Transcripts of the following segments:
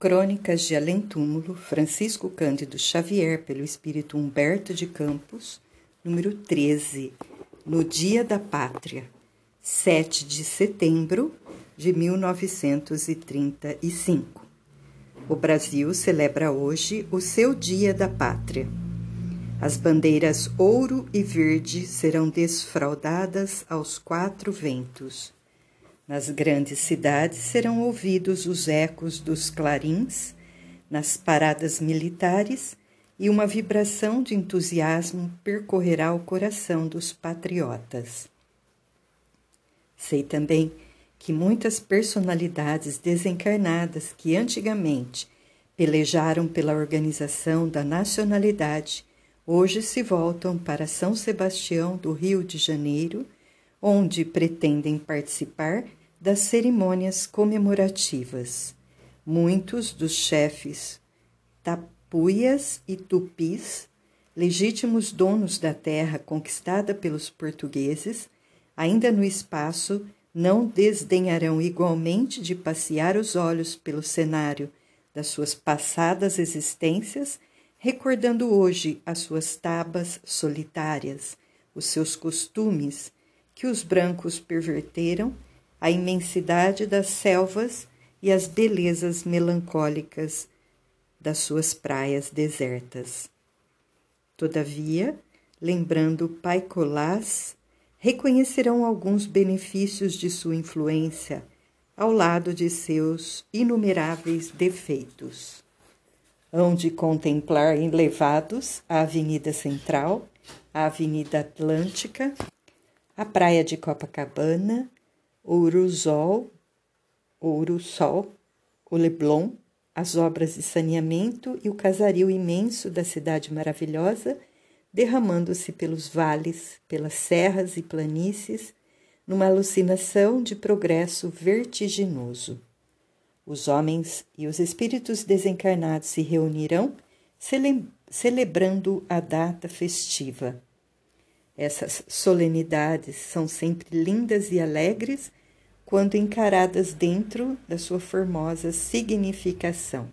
Crônicas de Além-Túmulo, Francisco Cândido Xavier, pelo espírito Humberto de Campos, número 13, no Dia da Pátria, 7 de setembro de 1935. O Brasil celebra hoje o seu Dia da Pátria. As bandeiras ouro e verde serão desfraldadas aos quatro ventos. Nas grandes cidades serão ouvidos os ecos dos clarins, nas paradas militares, e uma vibração de entusiasmo percorrerá o coração dos patriotas. Sei também que muitas personalidades desencarnadas que antigamente pelejaram pela organização da nacionalidade hoje se voltam para São Sebastião do Rio de Janeiro, onde pretendem participar das cerimônias comemorativas. Muitos dos chefes tapuias e tupis, legítimos donos da terra conquistada pelos portugueses, ainda no espaço, não desdenharão igualmente de passear os olhos pelo cenário das suas passadas existências, recordando hoje as suas tabas solitárias, os seus costumes, que os brancos perverteram a imensidade das selvas e as belezas melancólicas das suas praias desertas. Todavia, lembrando Pai Colás, reconhecerão alguns benefícios de sua influência ao lado de seus inumeráveis defeitos. Hão de contemplar elevados a Avenida Central, a Avenida Atlântica, a Praia de Copacabana, Ouruzol, Ourusol, o Leblon, as obras de saneamento e o casario imenso da cidade maravilhosa, derramando-se pelos vales, pelas serras e planícies, numa alucinação de progresso vertiginoso. Os homens e os espíritos desencarnados se reunirão, cele celebrando a data festiva essas solenidades são sempre lindas e alegres quando encaradas dentro da sua formosa significação.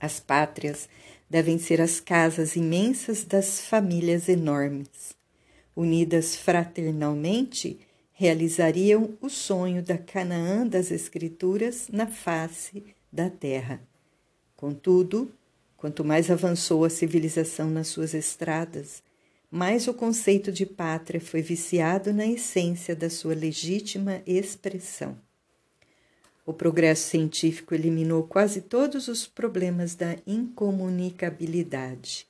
As pátrias devem ser as casas imensas das famílias enormes. Unidas fraternalmente, realizariam o sonho da Canaã das Escrituras na face da terra. Contudo, quanto mais avançou a civilização nas suas estradas, mas o conceito de pátria foi viciado na essência da sua legítima expressão. O progresso científico eliminou quase todos os problemas da incomunicabilidade.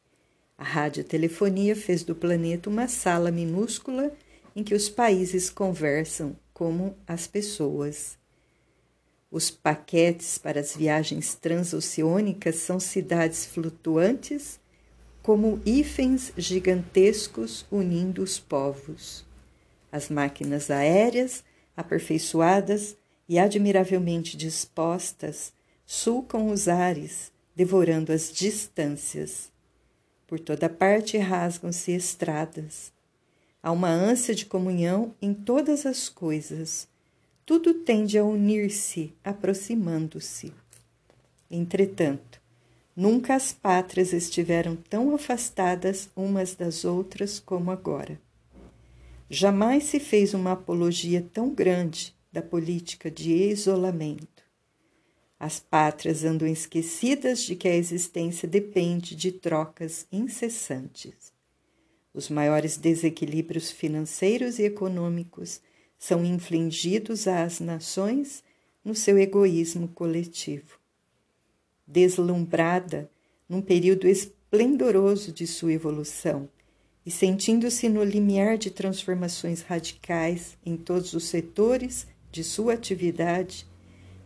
A radiotelefonia fez do planeta uma sala minúscula em que os países conversam como as pessoas. Os paquetes para as viagens transoceânicas são cidades flutuantes como hífens gigantescos unindo os povos. As máquinas aéreas, aperfeiçoadas e admiravelmente dispostas, sulcam os ares, devorando as distâncias. Por toda parte rasgam-se estradas. Há uma ânsia de comunhão em todas as coisas. Tudo tende a unir-se, aproximando-se. Entretanto, Nunca as pátrias estiveram tão afastadas umas das outras como agora. Jamais se fez uma apologia tão grande da política de isolamento. As pátrias andam esquecidas de que a existência depende de trocas incessantes. Os maiores desequilíbrios financeiros e econômicos são infligidos às nações no seu egoísmo coletivo deslumbrada num período esplendoroso de sua evolução e sentindo-se no limiar de transformações radicais em todos os setores de sua atividade,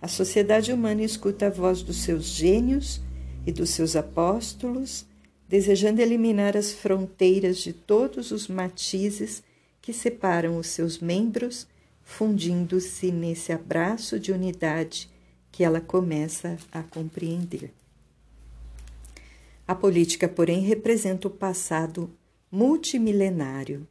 a sociedade humana escuta a voz dos seus gênios e dos seus apóstolos, desejando eliminar as fronteiras de todos os matizes que separam os seus membros, fundindo-se nesse abraço de unidade que ela começa a compreender. A política, porém, representa o passado multimilenário.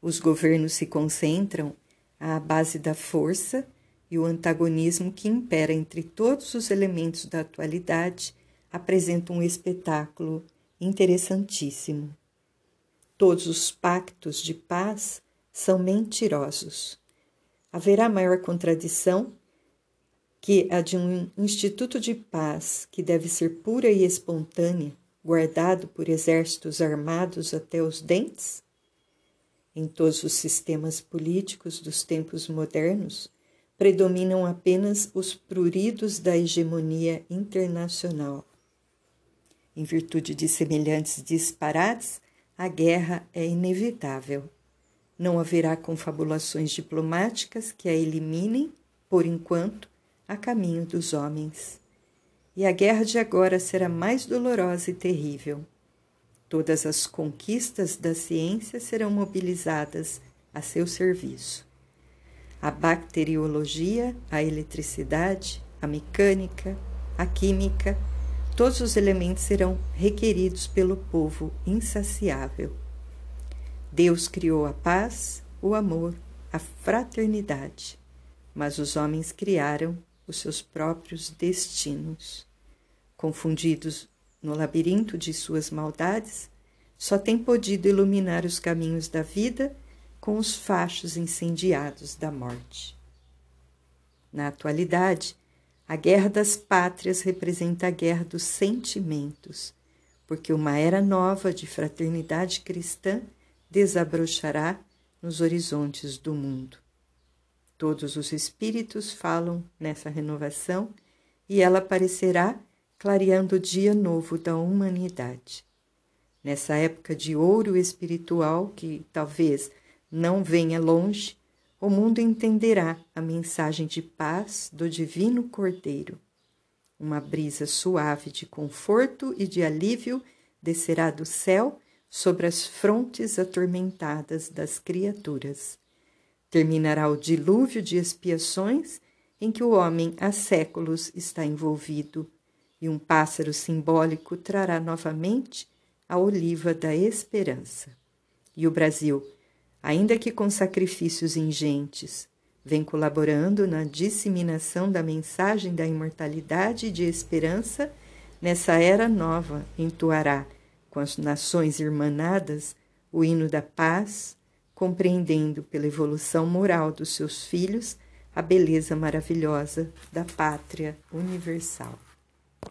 Os governos se concentram à base da força e o antagonismo que impera entre todos os elementos da atualidade apresenta um espetáculo interessantíssimo. Todos os pactos de paz são mentirosos. Haverá maior contradição que a de um instituto de paz que deve ser pura e espontânea, guardado por exércitos armados até os dentes? Em todos os sistemas políticos dos tempos modernos, predominam apenas os pruridos da hegemonia internacional. Em virtude de semelhantes disparates, a guerra é inevitável. Não haverá confabulações diplomáticas que a eliminem, por enquanto, a caminho dos homens. E a guerra de agora será mais dolorosa e terrível. Todas as conquistas da ciência serão mobilizadas a seu serviço. A bacteriologia, a eletricidade, a mecânica, a química, todos os elementos serão requeridos pelo povo insaciável. Deus criou a paz, o amor, a fraternidade, mas os homens criaram os seus próprios destinos. Confundidos no labirinto de suas maldades, só têm podido iluminar os caminhos da vida com os fachos incendiados da morte. Na atualidade, a guerra das pátrias representa a guerra dos sentimentos, porque uma era nova de fraternidade cristã desabrochará nos horizontes do mundo. Todos os espíritos falam nessa renovação e ela aparecerá clareando o dia novo da humanidade. Nessa época de ouro espiritual, que talvez não venha longe, o mundo entenderá a mensagem de paz do Divino Cordeiro. Uma brisa suave de conforto e de alívio descerá do céu sobre as frontes atormentadas das criaturas. Terminará o dilúvio de expiações em que o homem há séculos está envolvido, e um pássaro simbólico trará novamente a oliva da esperança. E o Brasil, ainda que com sacrifícios ingentes, vem colaborando na disseminação da mensagem da imortalidade e de esperança, nessa era nova entoará, com as nações irmanadas, o hino da paz, compreendendo pela evolução moral dos seus filhos a beleza maravilhosa da pátria universal.